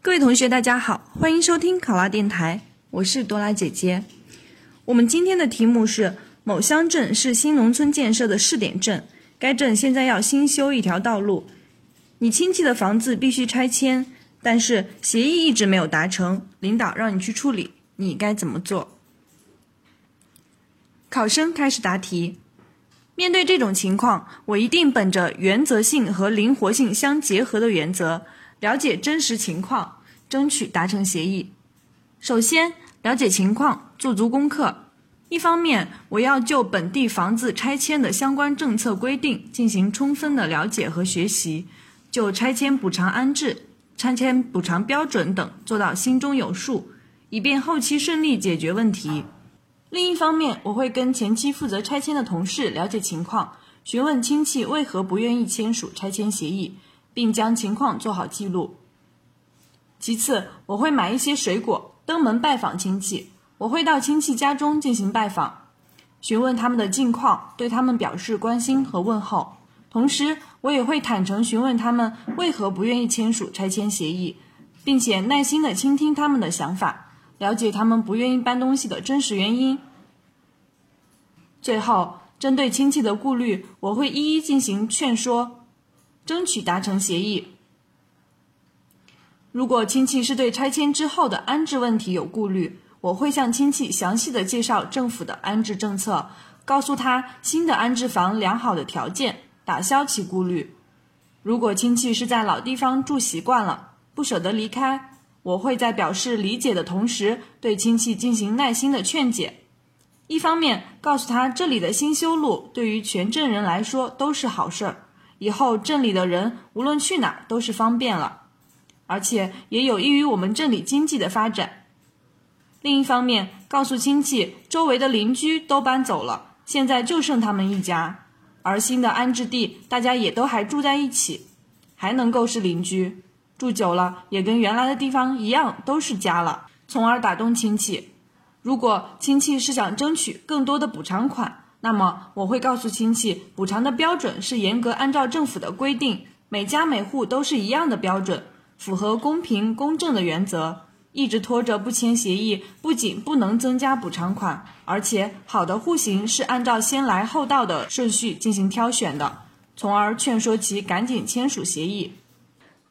各位同学，大家好，欢迎收听考拉电台，我是多拉姐姐。我们今天的题目是：某乡镇是新农村建设的试点镇，该镇现在要新修一条道路，你亲戚的房子必须拆迁，但是协议一直没有达成，领导让你去处理，你该怎么做？考生开始答题。面对这种情况，我一定本着原则性和灵活性相结合的原则，了解真实情况。争取达成协议。首先，了解情况，做足功课。一方面，我要就本地房子拆迁的相关政策规定进行充分的了解和学习，就拆迁补偿安置、拆迁补偿标准等做到心中有数，以便后期顺利解决问题。另一方面，我会跟前期负责拆迁的同事了解情况，询问亲戚为何不愿意签署拆迁协议，并将情况做好记录。其次，我会买一些水果，登门拜访亲戚。我会到亲戚家中进行拜访，询问他们的近况，对他们表示关心和问候。同时，我也会坦诚询问他们为何不愿意签署拆迁协议，并且耐心地倾听他们的想法，了解他们不愿意搬东西的真实原因。最后，针对亲戚的顾虑，我会一一进行劝说，争取达成协议。如果亲戚是对拆迁之后的安置问题有顾虑，我会向亲戚详细的介绍政府的安置政策，告诉他新的安置房良好的条件，打消其顾虑。如果亲戚是在老地方住习惯了，不舍得离开，我会在表示理解的同时，对亲戚进行耐心的劝解。一方面告诉他这里的新修路对于全镇人来说都是好事儿，以后镇里的人无论去哪都是方便了。而且也有益于我们镇里经济的发展。另一方面，告诉亲戚，周围的邻居都搬走了，现在就剩他们一家，而新的安置地，大家也都还住在一起，还能够是邻居，住久了也跟原来的地方一样，都是家了，从而打动亲戚。如果亲戚是想争取更多的补偿款，那么我会告诉亲戚，补偿的标准是严格按照政府的规定，每家每户都是一样的标准。符合公平公正的原则，一直拖着不签协议，不仅不能增加补偿款，而且好的户型是按照先来后到的顺序进行挑选的，从而劝说其赶紧签署协议。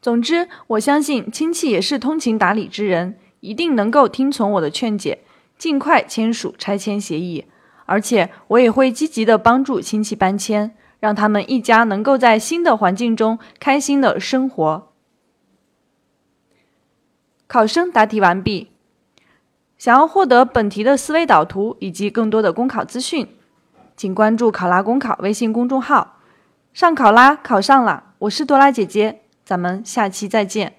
总之，我相信亲戚也是通情达理之人，一定能够听从我的劝解，尽快签署拆迁协议。而且，我也会积极的帮助亲戚搬迁，让他们一家能够在新的环境中开心的生活。考生答题完毕。想要获得本题的思维导图以及更多的公考资讯，请关注“考拉公考”微信公众号。上考拉考上了，我是多拉姐姐，咱们下期再见。